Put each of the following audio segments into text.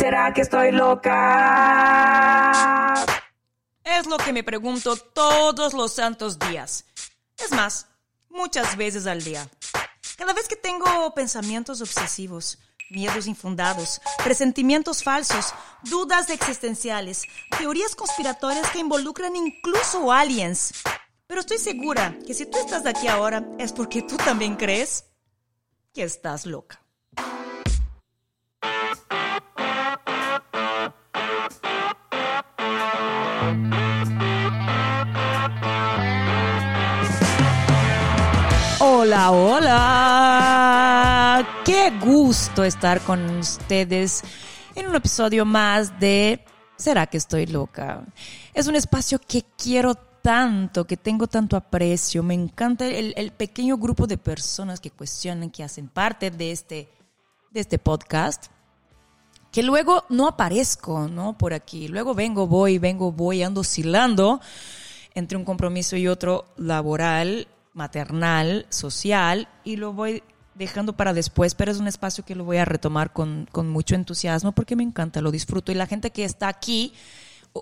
¿Será que estoy loca? Es lo que me pregunto todos los santos días. Es más, muchas veces al día. Cada vez que tengo pensamientos obsesivos, miedos infundados, presentimientos falsos, dudas existenciales, teorías conspiratorias que involucran incluso aliens. Pero estoy segura que si tú estás aquí ahora es porque tú también crees que estás loca. Hola, hola. Qué gusto estar con ustedes en un episodio más de ¿Será que estoy loca? Es un espacio que quiero tanto, que tengo tanto aprecio. Me encanta el, pequeño grupo de personas que cuestionan, que hacen parte de este, de este podcast. Que luego no aparezco, ¿no? Por aquí. Luego vengo, voy, vengo, voy, ando oscilando entre un compromiso y otro laboral maternal, social, y lo voy dejando para después, pero es un espacio que lo voy a retomar con, con mucho entusiasmo porque me encanta, lo disfruto. Y la gente que está aquí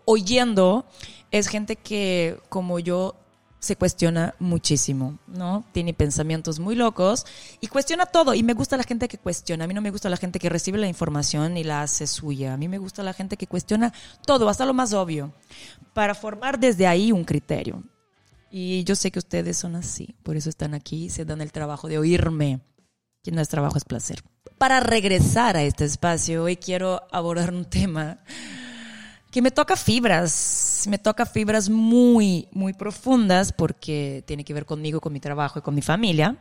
oyendo es gente que, como yo, se cuestiona muchísimo, ¿no? Tiene pensamientos muy locos y cuestiona todo. Y me gusta la gente que cuestiona. A mí no me gusta la gente que recibe la información y la hace suya. A mí me gusta la gente que cuestiona todo, hasta lo más obvio, para formar desde ahí un criterio. Y yo sé que ustedes son así, por eso están aquí, se dan el trabajo de oírme, que no es trabajo, es placer. Para regresar a este espacio, hoy quiero abordar un tema que me toca fibras, me toca fibras muy, muy profundas porque tiene que ver conmigo, con mi trabajo y con mi familia.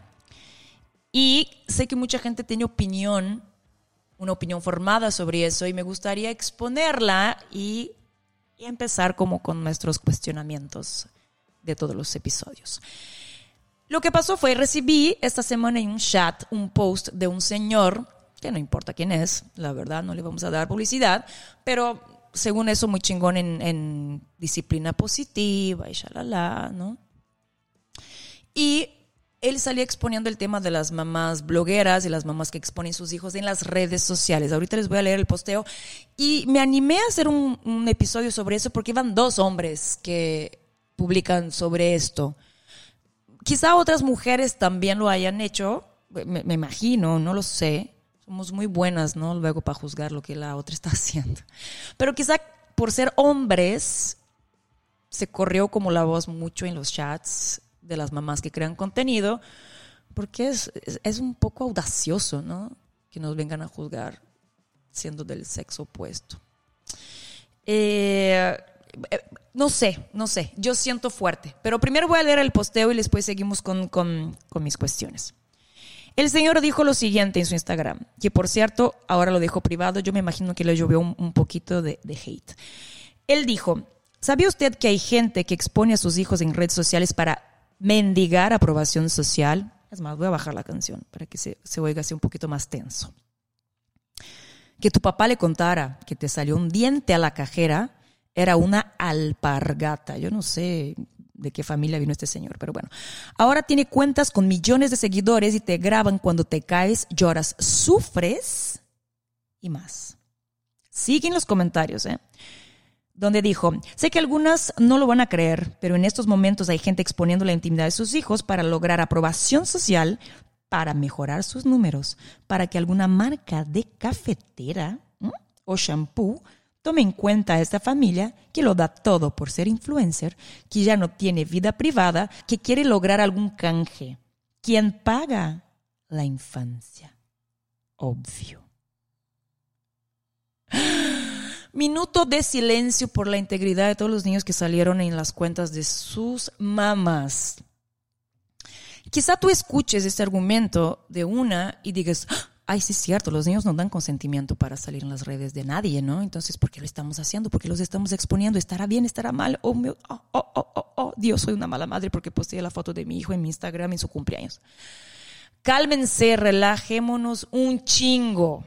Y sé que mucha gente tiene opinión, una opinión formada sobre eso y me gustaría exponerla y, y empezar como con nuestros cuestionamientos de todos los episodios. Lo que pasó fue, recibí esta semana en un chat un post de un señor, que no importa quién es, la verdad, no le vamos a dar publicidad, pero según eso muy chingón en, disciplina positiva y shalala, ¿no? Y él salía exponiendo el tema de las mamás blogueras y las mamás que exponen sus hijos en las redes sociales. Ahorita les voy a leer el posteo. Y me animé a hacer un, un episodio sobre eso porque iban dos hombres que publican sobre esto. Quizá otras mujeres también lo hayan hecho, me, imagino, no lo sé. Somos muy buenas, ¿no? Luego para juzgar lo que la otra está haciendo. Pero quizá por ser hombres, se corrió como la voz mucho en los chats de las mamás que crean contenido, porque es, es un poco audacioso, ¿no? Que nos vengan a juzgar siendo del sexo opuesto. Eh, no sé, no sé, yo siento fuerte. Pero primero voy a leer el posteo y después seguimos con, mis cuestiones. El señor dijo lo siguiente en su Instagram, que por cierto, ahora lo dejo privado, yo me imagino que le llovió un, poquito de, de, hate. Él dijo, ¿sabía usted que hay gente que expone a sus hijos en redes sociales para mendigar aprobación social? Es más, voy a bajar la canción para que se, se oiga así un poquito más tenso. Que tu papá le contara que te salió un diente a la cajera era una alpargata. Yo no sé de qué familia vino este señor, pero bueno. Ahora tiene cuentas con millones de seguidores y te graban cuando te caes, lloras, sufres y más. Sigue en los comentarios, ¿eh? Donde dijo, sé que algunas no lo van a creer, pero en estos momentos hay gente exponiendo la intimidad de sus hijos para lograr aprobación social, para mejorar sus números, para que alguna marca de cafetera o shampoo Tome en cuenta a esta familia que lo da todo por ser influencer, que ya no tiene vida privada, que quiere lograr algún canje. ¿Quién paga? La infancia. Obvio. Minuto de silencio por la integridad de todos los niños que salieron en las cuentas de sus mamás. Quizá tú escuches este argumento de una y digas, ay, sí es cierto, los niños no dan consentimiento para salir en las redes de nadie, ¿no? Entonces, ¿por qué lo estamos haciendo? ¿Por qué los estamos exponiendo? ¿Estará bien? ¿Estará mal? Oh, oh, oh, oh, oh, oh, Dios, soy una mala madre porque posteé la foto de mi hijo en mi Instagram en su cumpleaños. Cálmense, relajémonos un chingo.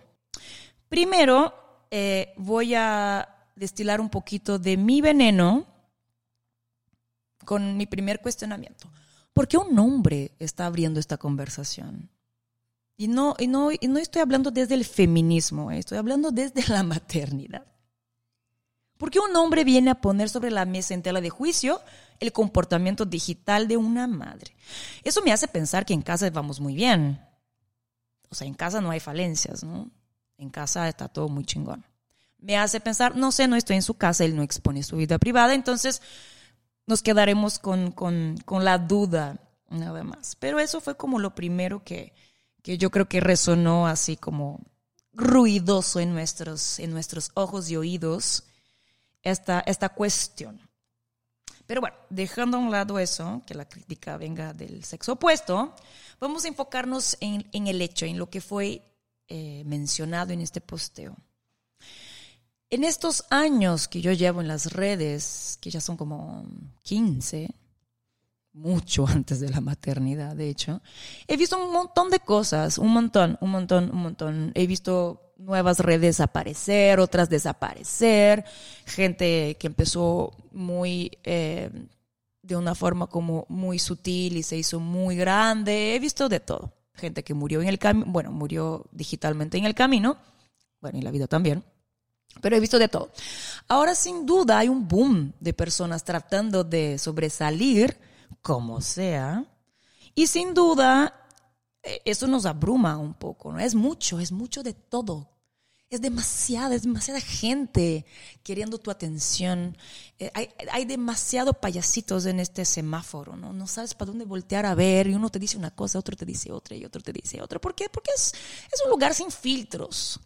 Primero, eh, voy a destilar un poquito de mi veneno con mi primer cuestionamiento. ¿Por qué un hombre está abriendo esta conversación? Y no, y no, y no estoy hablando desde el feminismo, eh, estoy hablando desde la maternidad. ¿Por qué un hombre viene a poner sobre la mesa en tela de juicio el comportamiento digital de una madre? Eso me hace pensar que en casa vamos muy bien. O sea, en casa no hay falencias, ¿no? En casa está todo muy chingón. Me hace pensar, no sé, no estoy en su casa, él no expone su vida privada, entonces nos quedaremos con, con, con la duda, nada más. Pero eso fue como lo primero que, que yo creo que resonó así como ruidoso en nuestros, en nuestros ojos y oídos esta, esta cuestión. Pero bueno, dejando a un lado eso, que la crítica venga del sexo opuesto, vamos a enfocarnos en, en el hecho, en lo que fue eh, mencionado en este posteo. En estos años que yo llevo en las redes, que ya son como 15, mucho antes de la maternidad, de hecho, he visto un montón de cosas, un montón, un montón, un montón. He visto nuevas redes aparecer, otras desaparecer, gente que empezó muy eh, de una forma como muy sutil y se hizo muy grande. He visto de todo. Gente que murió en el camino, bueno, murió digitalmente en el camino, bueno, y la vida también. Pero he visto de todo. Ahora, sin duda, hay un boom de personas tratando de sobresalir, como sea. Y sin duda, eh, eso nos abruma un poco, ¿no? Es mucho, es mucho de todo. Es demasiada, es demasiada gente queriendo tu atención. Eh, hay, hay demasiado payasitos en este semáforo, ¿no? No sabes para dónde voltear a ver y uno te dice una cosa, otro te dice otra y otro te dice otra. ¿Por qué? Porque es, es un lugar sin filtros,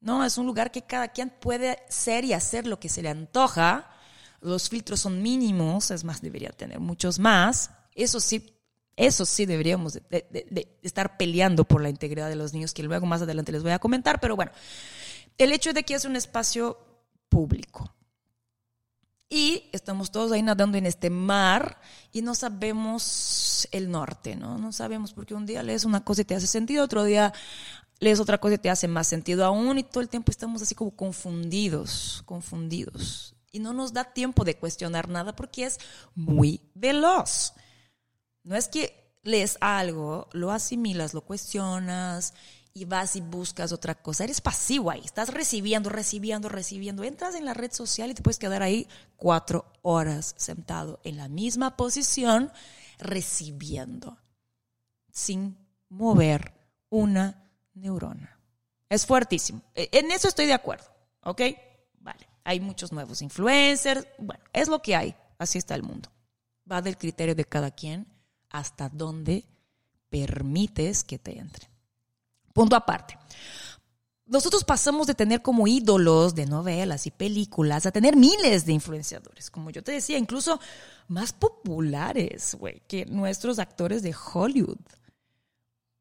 ¿no? Es un lugar que cada quien puede ser y hacer lo que se le antoja. Los filtros son mínimos, es más, debería tener muchos más. Eso sí, eso sí deberíamos de, estar peleando por la integridad de los niños, que luego más adelante les voy a comentar, pero bueno, el hecho de que es un espacio público. Y estamos todos ahí nadando en este mar y no sabemos el norte, ¿no? No sabemos porque un día lees una cosa y te hace sentido, otro día lees otra cosa y te hace más sentido aún y todo el tiempo estamos así como confundidos, confundidos. Y no nos da tiempo de cuestionar nada porque es muy veloz. No es que lees algo, lo asimilas, lo cuestionas y vas y buscas otra cosa. Eres pasivo ahí, estás recibiendo, recibiendo, recibiendo. Entras en la red social y te puedes quedar ahí cuatro horas sentado en la misma posición recibiendo, sin mover una neurona. Es fuertísimo. E, en eso estoy de acuerdo, ¿ok? Hay muchos nuevos influencers. Bueno, es lo que hay. Así está el mundo. Va del criterio de cada quien hasta dónde permites que te entre. Punto aparte. Nosotros pasamos de tener como ídolos de novelas y películas a tener miles de influenciadores, como yo te decía, incluso más populares, güey, que nuestros actores de Hollywood.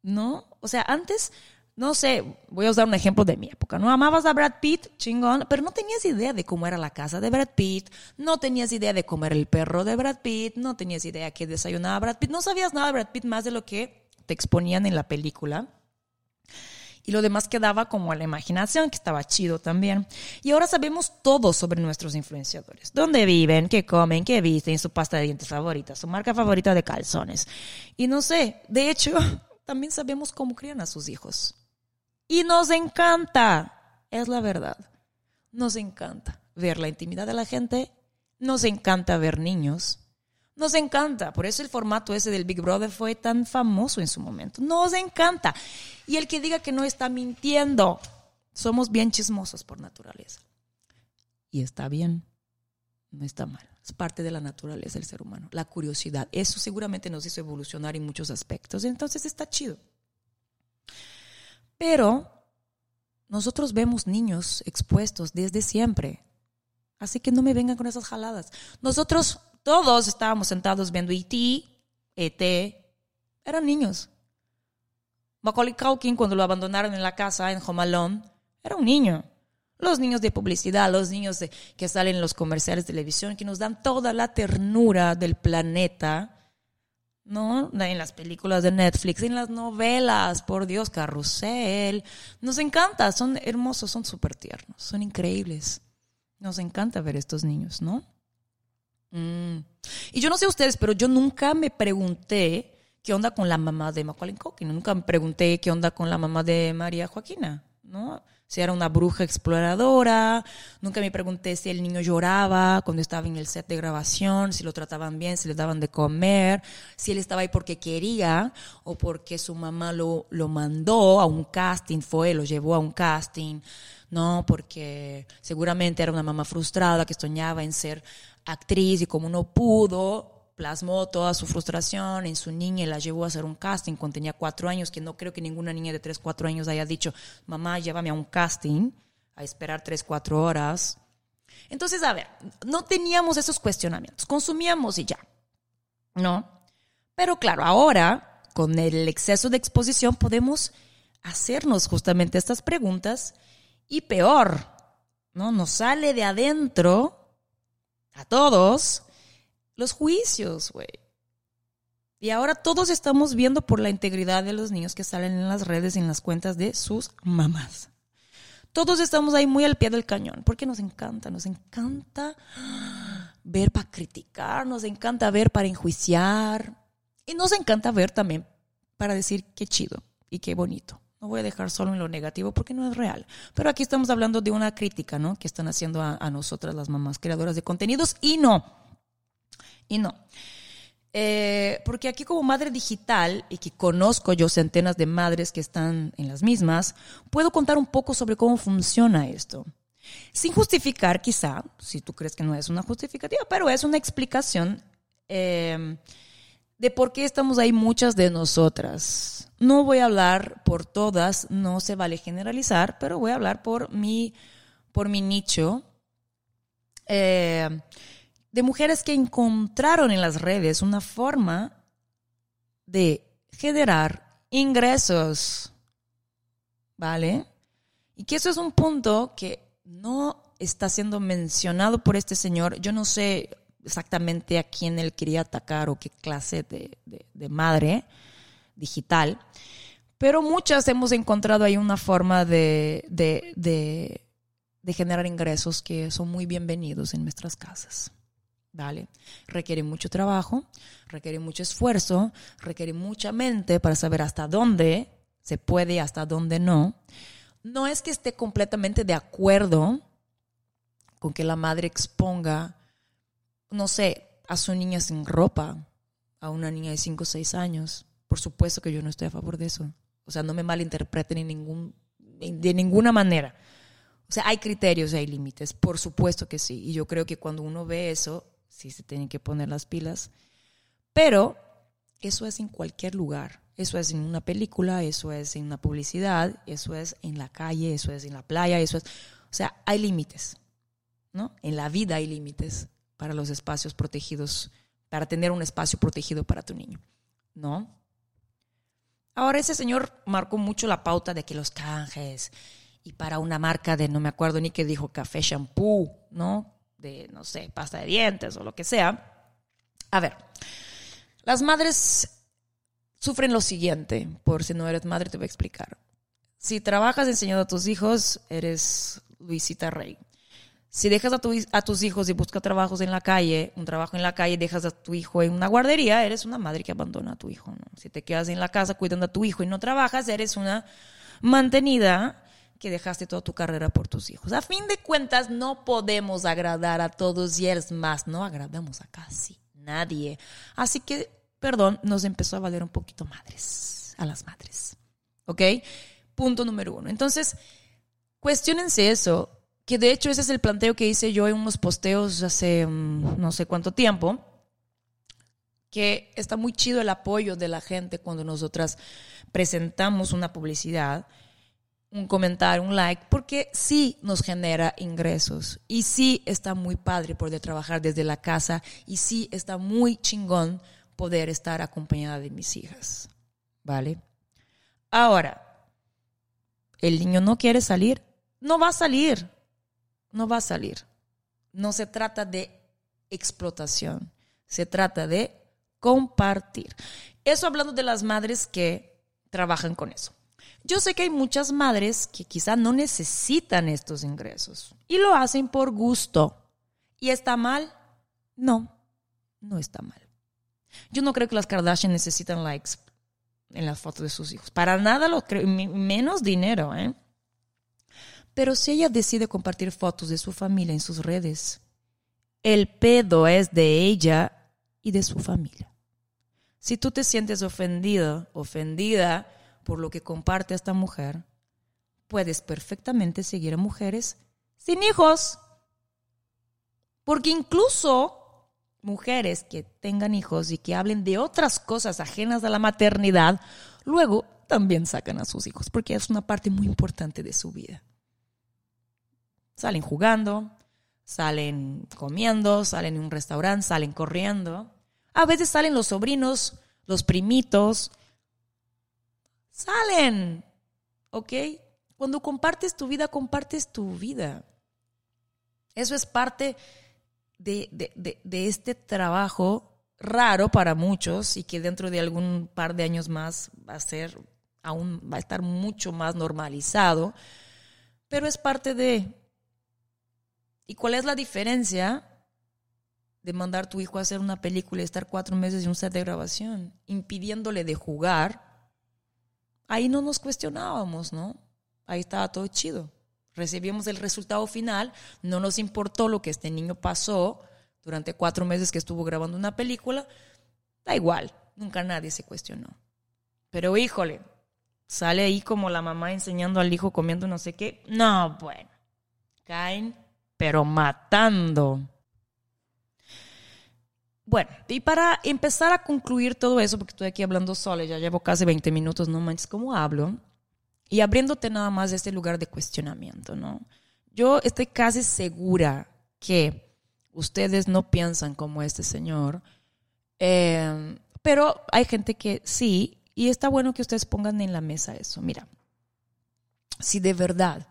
¿No? O sea, antes no sé, voy a usar un ejemplo de mi época, ¿no? Amabas a Brad Pitt, chingón, pero no tenías idea de cómo era la casa de Brad Pitt, no tenías idea de cómo era el perro de Brad Pitt, no tenías idea que desayunaba Brad Pitt, no sabías nada de Brad Pitt más de lo que te exponían en la película. Y lo demás quedaba como a la imaginación, que estaba chido también. Y ahora sabemos todo sobre nuestros influenciadores. Dónde viven, qué comen, qué visten, su pasta de dientes favorita, su marca favorita de calzones. Y no sé, de hecho, también sabemos cómo crían a sus hijos. Y nos encanta, es la verdad. Nos encanta ver la intimidad de la gente, nos encanta ver niños, nos encanta. Por eso el formato ese del Big Brother fue tan famoso en su momento. Nos encanta. Y el que diga que no está mintiendo, somos bien chismosos por naturaleza. Y está bien, no está mal. Es parte de la naturaleza del ser humano, la curiosidad. Eso seguramente nos hizo evolucionar en muchos aspectos. Entonces está chido. Pero nosotros vemos niños expuestos desde siempre. Así que no me vengan con esas jaladas. Nosotros todos estábamos sentados viendo E.T., E.T., eran niños. Macaulay Culkin, cuando lo abandonaron en la casa en Home era un niño. Los niños de publicidad, los niños de, que salen en los comerciales de televisión, que nos dan toda la ternura del planeta, ¿no? En las películas de Netflix, en las novelas, por Dios, Carrusel. Nos encanta, son hermosos, son súper tiernos, son increíbles. Nos encanta ver estos niños, ¿no? Mm. Y yo no sé ustedes, pero yo nunca me pregunté ¿qué onda con la mamá de Macaulay Culkin? Nunca me pregunté qué onda con la mamá de María Joaquina, ¿no? Si era una bruja exploradora, nunca me pregunté si el niño lloraba cuando estaba en el set de grabación, si lo trataban bien, si le daban de comer, si él estaba ahí porque quería o porque su mamá lo, lo mandó a un casting, fue, lo llevó a un casting, ¿no? Porque seguramente era una mamá frustrada que soñaba en ser actriz y como no pudo, plasmó toda su frustración en su niña y la llevó a hacer un casting cuando tenía cuatro años, que no creo que ninguna niña de tres, cuatro años haya dicho, mamá, llévame a un casting, a esperar tres, cuatro horas. Entonces, a ver, no teníamos esos cuestionamientos, consumíamos y ya, ¿no? Pero claro, ahora, con el exceso de exposición, podemos hacernos justamente estas preguntas y peor, ¿no? Nos sale de adentro a todos los juicios, güey. Y ahora todos estamos viendo por la integridad de los niños que salen en las redes y en las cuentas de sus mamás. Todos estamos ahí muy al pie del cañón, porque nos encanta, nos encanta ver para criticar, nos encanta ver para enjuiciar y nos encanta ver también para decir qué chido y qué bonito. No voy a dejar solo en lo negativo porque no es real. Pero aquí estamos hablando de una crítica, ¿no? Que están haciendo a, a nosotras las mamás creadoras de contenidos y no y no. Eh, porque aquí como madre digital, y que conozco yo centenas de madres que están en las mismas, puedo contar un poco sobre cómo funciona esto. Sin justificar, quizá, si tú crees que no es una justificativa, pero es una explicación eh, de por qué estamos ahí muchas de nosotras. No voy a hablar por todas, no se vale generalizar, pero voy a hablar por mi, por mi nicho. Eh, de mujeres que encontraron en las redes una forma de generar ingresos. ¿Vale? Y que eso es un punto que no está siendo mencionado por este señor. Yo no sé exactamente a quién él quería atacar o qué clase de, madre digital, pero muchas hemos encontrado ahí una forma de, generar ingresos que son muy bienvenidos en nuestras casas. ¿Vale? Requiere mucho trabajo, requiere mucho esfuerzo, requiere mucha mente para saber hasta dónde se puede y hasta dónde no. No es que esté completamente de acuerdo con que la madre exponga, no sé, a su niña sin ropa, a una niña de 5 o 6 años. Por supuesto que yo no estoy a favor de eso. O sea, no me malinterpreten de ninguna manera. O sea, hay criterios, hay límites, por supuesto que sí. Y yo creo que cuando uno ve eso, sí se tienen que poner las pilas. Pero eso es en cualquier lugar. Eso es en una película, eso es en una publicidad, eso es en la calle, eso es en la playa, eso es... O sea, hay límites, ¿no? En la vida hay límites para los espacios protegidos, para tener un espacio protegido para tu niño, ¿no? Ahora ese señor marcó mucho la pauta de que los canjes y para una marca de, no me acuerdo ni qué dijo, café shampoo, ¿no? De, no sé, pasta de dientes o lo que sea. A ver, las madres sufren lo siguiente, por si no eres madre te voy a explicar. Si trabajas enseñando a tus hijos, eres Luisita Rey. Si dejas a, a tus hijos y buscas trabajos en la calle, un trabajo en la calle, dejas a tu hijo en una guardería, eres una madre que abandona a tu hijo. Si te quedas en la casa cuidando a tu hijo y no trabajas, eres una mantenida que dejaste toda tu carrera por tus hijos. A fin de cuentas, no podemos agradar a todos y es más, no agradamos a casi nadie. Así que, perdón, nos empezó a valer un poquito madres, a las madres. ¿Ok? Punto número uno. Entonces, cuestionense eso, que de hecho ese es el planteo que hice yo en unos posteos hace mm, no sé cuánto tiempo, que está muy chido el apoyo de la gente cuando nosotras presentamos una publicidad un comentario, un like, porque sí nos genera ingresos y sí está muy padre poder trabajar desde la casa y sí está muy chingón poder estar acompañada de mis hijas, ¿vale? Ahora, el niño no quiere salir, no va a salir, no va a salir. No se trata de explotación, se trata de compartir. Eso hablando de las madres que trabajan con eso. Yo sé que hay muchas madres que quizá no necesitan estos ingresos y lo hacen por gusto. ¿Y está mal? No, no está mal. Yo no creo que las Kardashian necesitan likes en las fotos de sus hijos. Para nada lo creo, menos dinero, ¿eh? Pero si ella decide compartir fotos de su familia en sus redes, el pedo es de ella y de su familia. Si tú te sientes ofendido, ofendida por lo que comparte esta mujer, puedes perfectamente seguir a mujeres sin hijos. Porque incluso mujeres que tengan hijos y que hablen de otras cosas ajenas a la maternidad, luego también sacan a sus hijos, porque es una parte muy importante de su vida. Salen jugando, salen comiendo, salen en un restaurante, salen corriendo. A veces salen los sobrinos, los primitos. Salen, ¿ok? Cuando compartes tu vida, compartes tu vida. Eso es parte de, este trabajo raro para muchos y que dentro de algún par de años más va a ser aún va a estar mucho más normalizado, pero es parte de ¿Y cuál es la diferencia de mandar a tu hijo a hacer una película y estar cuatro meses en un set de grabación, impidiéndole de jugar? Ahí no nos cuestionábamos, ¿no? Ahí estaba todo chido recibimos el resultado final, no nos importó lo que este niño pasó durante cuatro meses que estuvo grabando una película, da igual, nunca nadie se cuestionó. Pero híjole, sale ahí como la mamá enseñando al hijo comiendo no sé qué. No, bueno, caen, pero matando. Bueno, y para empezar a concluir todo eso, porque estoy aquí hablando sola, ya llevo casi 20 minutos, no manches, ¿cómo hablo? y abriéndote nada más este lugar de cuestionamiento, ¿no? Yo estoy casi segura que ustedes no piensan como este señor, eh, pero hay gente que sí, y está bueno que ustedes pongan en la mesa eso. Mira, si de verdad,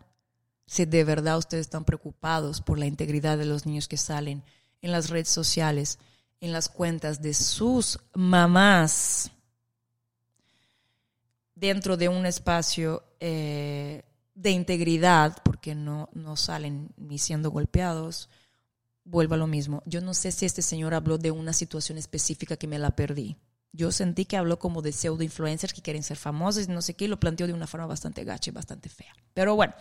si de verdad ustedes están preocupados por la integridad de los niños que salen en las redes sociales, en las cuentas de sus mamás, dentro de un espacio eh, de integridad, porque no, no salen ni siendo golpeados, vuelvo a lo mismo. Yo no sé si este señor habló de una situación específica que me la perdí. Yo sentí que habló como de pseudo influencers que quieren ser famosos y no sé qué, y lo planteó de una forma bastante gacha y bastante fea. Pero bueno,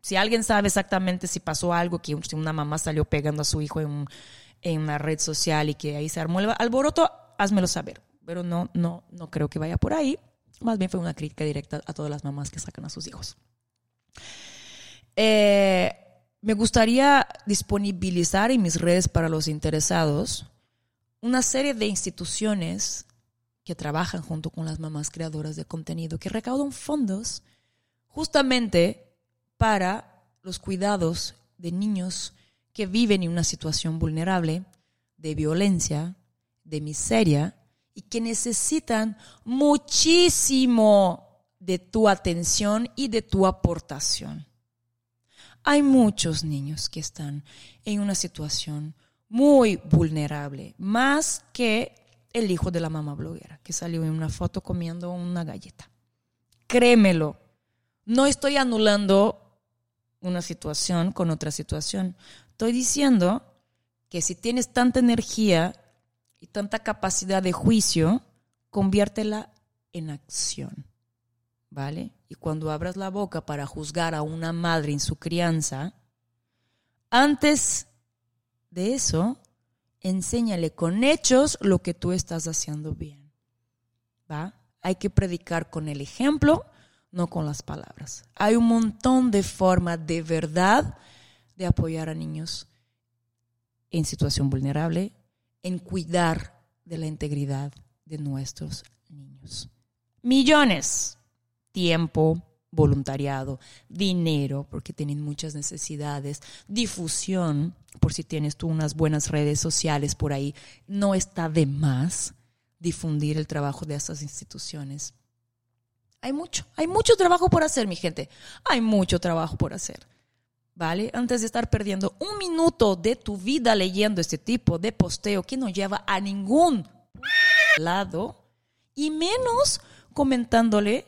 si alguien sabe exactamente si pasó algo, que una mamá salió pegando a su hijo en, en una red social y que ahí se armó el alboroto, házmelo saber. Pero no, no, no creo que vaya por ahí. Más bien fue una crítica directa a todas las mamás que sacan a sus hijos. Eh, me gustaría disponibilizar en mis redes para los interesados una serie de instituciones que trabajan junto con las mamás creadoras de contenido, que recaudan fondos justamente para los cuidados de niños que viven en una situación vulnerable de violencia, de miseria y que necesitan muchísimo de tu atención y de tu aportación. Hay muchos niños que están en una situación muy vulnerable, más que el hijo de la mamá bloguera que salió en una foto comiendo una galleta. Créemelo, no estoy anulando una situación con otra situación. Estoy diciendo que si tienes tanta energía y tanta capacidad de juicio, conviértela en acción. ¿Vale? Y cuando abras la boca para juzgar a una madre en su crianza, antes de eso, enséñale con hechos lo que tú estás haciendo bien. ¿Va? Hay que predicar con el ejemplo, no con las palabras. Hay un montón de formas de verdad de apoyar a niños en situación vulnerable, en cuidar de la integridad de nuestros niños. Millones. Tiempo, voluntariado, dinero, porque tienen muchas necesidades, difusión, por si tienes tú unas buenas redes sociales por ahí, no está de más difundir el trabajo de estas instituciones. Hay mucho, hay mucho trabajo por hacer, mi gente. Hay mucho trabajo por hacer. ¿Vale? Antes de estar perdiendo un minuto de tu vida leyendo este tipo de posteo que no lleva a ningún lado y menos comentándole,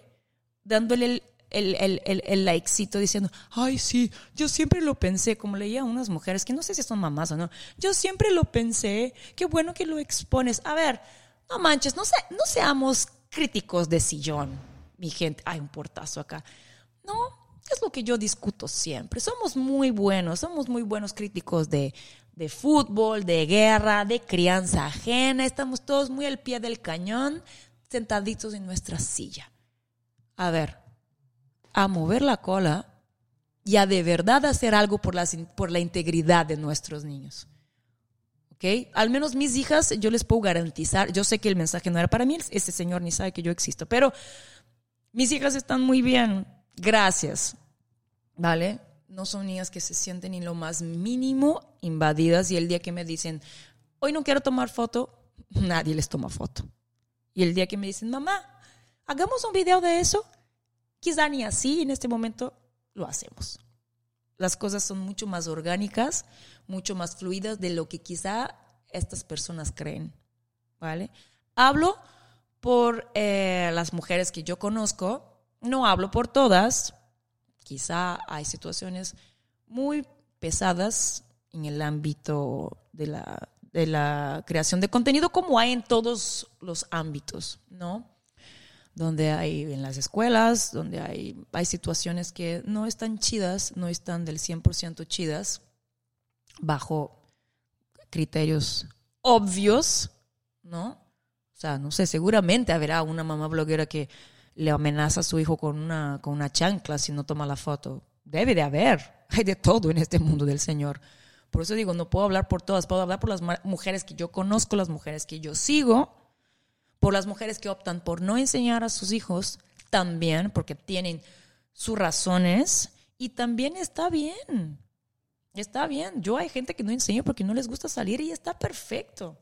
dándole el, el, el, el, likecito diciendo, ay, sí, yo siempre lo pensé, como leía unas mujeres que no sé si son mamás o no, yo siempre lo pensé, qué bueno que lo expones. A ver, no manches, no, no seamos críticos de sillón, mi gente. Hay un portazo acá. No, es lo que yo discuto siempre. Somos muy buenos, somos muy buenos críticos de, de fútbol, de guerra, de crianza ajena. Estamos todos muy al pie del cañón, sentaditos en nuestra silla. A ver, a mover la cola y a de verdad hacer algo por la, por la integridad de nuestros niños. ¿Ok? Al menos mis hijas, yo les puedo garantizar, yo sé que el mensaje no era para mí, ese señor ni sabe que yo existo, pero mis hijas están muy bien, gracias. ¿Vale? No son niñas que se sienten ni lo más mínimo invadidas y el día que me dicen, hoy no quiero tomar foto, nadie les toma foto. Y el día que me dicen, mamá, hagamos un video de eso, quizá ni así en este momento lo hacemos. Las cosas son mucho más orgánicas, mucho más fluidas de lo que quizá estas personas creen. ¿Vale? Hablo por eh, las mujeres que yo conozco, no hablo por todas, quizá hay situaciones muy pesadas en el ámbito de la, de la creación de contenido, como hay en todos los ámbitos, ¿no? Donde hay en las escuelas, donde hay, hay situaciones que no están chidas, no están del 100% chidas, bajo criterios obvios, ¿no? O sea, no sé, seguramente habrá una mamá bloguera que le amenaza a su hijo con una, con una chancla si no toma la foto. Debe de haber. Hay de todo en este mundo del Señor. Por eso digo, no puedo hablar por todas, puedo hablar por las mujeres que yo conozco, las mujeres que yo sigo, por las mujeres que optan por no enseñar a sus hijos también, porque tienen sus razones y también está bien. Está bien. Yo hay gente que no enseño porque no les gusta salir y está perfecto.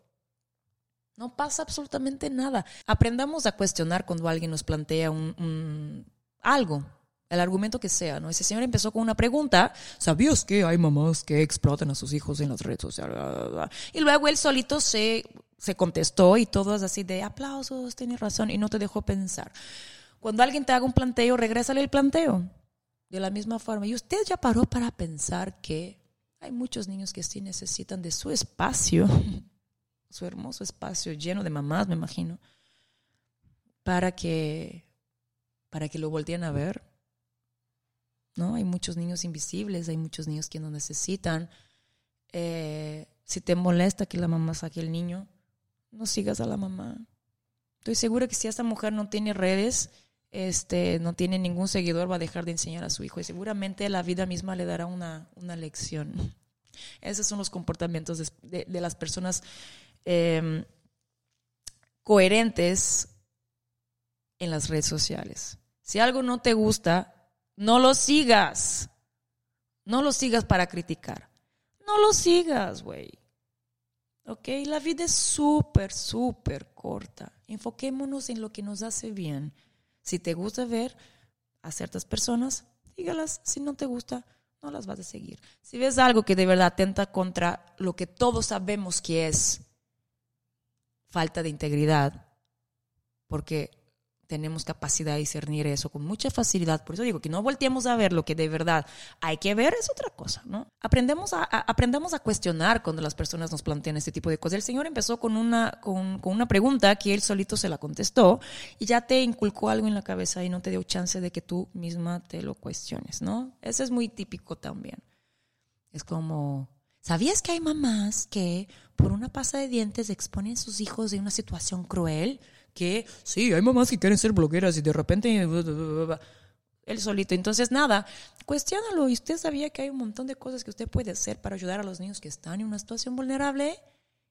No pasa absolutamente nada. Aprendamos a cuestionar cuando alguien nos plantea un, algo, el argumento que sea, ¿no? Ese señor empezó con una pregunta, ¿sabías que hay mamás que explotan a sus hijos en las redes sociales? Y luego él solito se, se contestó y todo es así de aplausos, tiene razón, y no te dejó pensar. Cuando alguien te haga un planteo, regrésale el planteo. De la misma forma. Y usted ya paró para pensar que hay muchos niños que sí necesitan de su espacio su hermoso espacio lleno de mamás, me imagino, para que, para que lo volteen a ver. ¿No? Hay muchos niños invisibles, hay muchos niños que no necesitan. Eh, si te molesta que la mamá saque el niño, no sigas a la mamá. Estoy segura que si esta mujer no tiene redes, este, no tiene ningún seguidor, va a dejar de enseñar a su hijo y seguramente la vida misma le dará una, una lección. Esos son los comportamientos de, de las personas Em, coherentes en las redes sociales. Si algo no te gusta, no lo sigas. No lo sigas para criticar. No lo sigas, güey. ¿Ok? La vida es súper, súper corta. Enfoquémonos en lo que nos hace bien. Si te gusta ver a ciertas personas, sígalas. Si no te gusta, no las vas a seguir. Si ves algo que de verdad atenta contra lo que todos sabemos que es falta de integridad, porque tenemos capacidad de discernir eso con mucha facilidad. Por eso digo que no volteemos a ver lo que de verdad hay que ver, es otra cosa, ¿no? Aprendemos a, aprendamos a cuestionar cuando las personas nos plantean este tipo de cosas. El Señor empezó con una, con, con, una pregunta que él solito se la contestó y ya te inculcó algo en la cabeza y no te dio chance de que tú misma te lo cuestiones, ¿no? Eso es muy típico también. Es como, ¿Sabías que hay mamás que por una pasta de dientes exponen a sus hijos en una situación cruel? Que sí, hay mamás que quieren ser blogueras y de repente él solito. Entonces, nada, cuestiónalo. ¿Y usted sabía que hay un montón de cosas que usted puede hacer para ayudar a los niños que están en una situación vulnerable?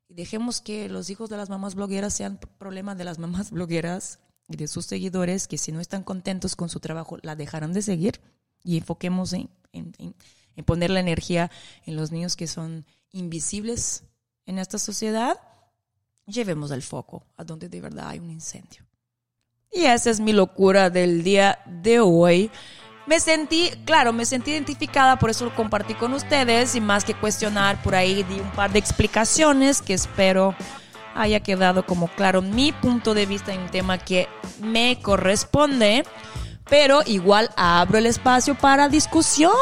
Y dejemos que los hijos de las mamás blogueras sean problemas de las mamás blogueras y de sus seguidores, que si no están contentos con su trabajo, la dejarán de seguir. Y enfoquemos en en poner la energía en los niños que son invisibles en esta sociedad, llevemos el foco a donde de verdad hay un incendio. Y esa es mi locura del día de hoy. Me sentí, claro, me sentí identificada, por eso lo compartí con ustedes y más que cuestionar, por ahí di un par de explicaciones que espero haya quedado como claro mi punto de vista en un tema que me corresponde pero igual abro el espacio para discusión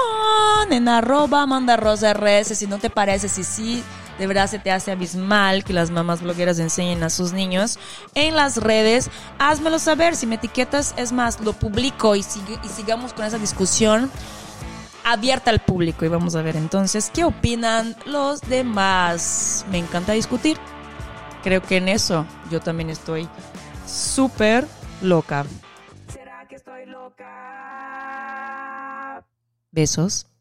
en arroba manda rosa rs si no te parece, si sí de verdad se te hace abismal que las mamás blogueras enseñen a sus niños en las redes, házmelo saber. Si me etiquetas, es más, lo publico y, y sigamos con esa discusión abierta al público y vamos a ver entonces qué opinan los demás. Me encanta discutir. Creo que en eso yo también estoy súper loca. Besos.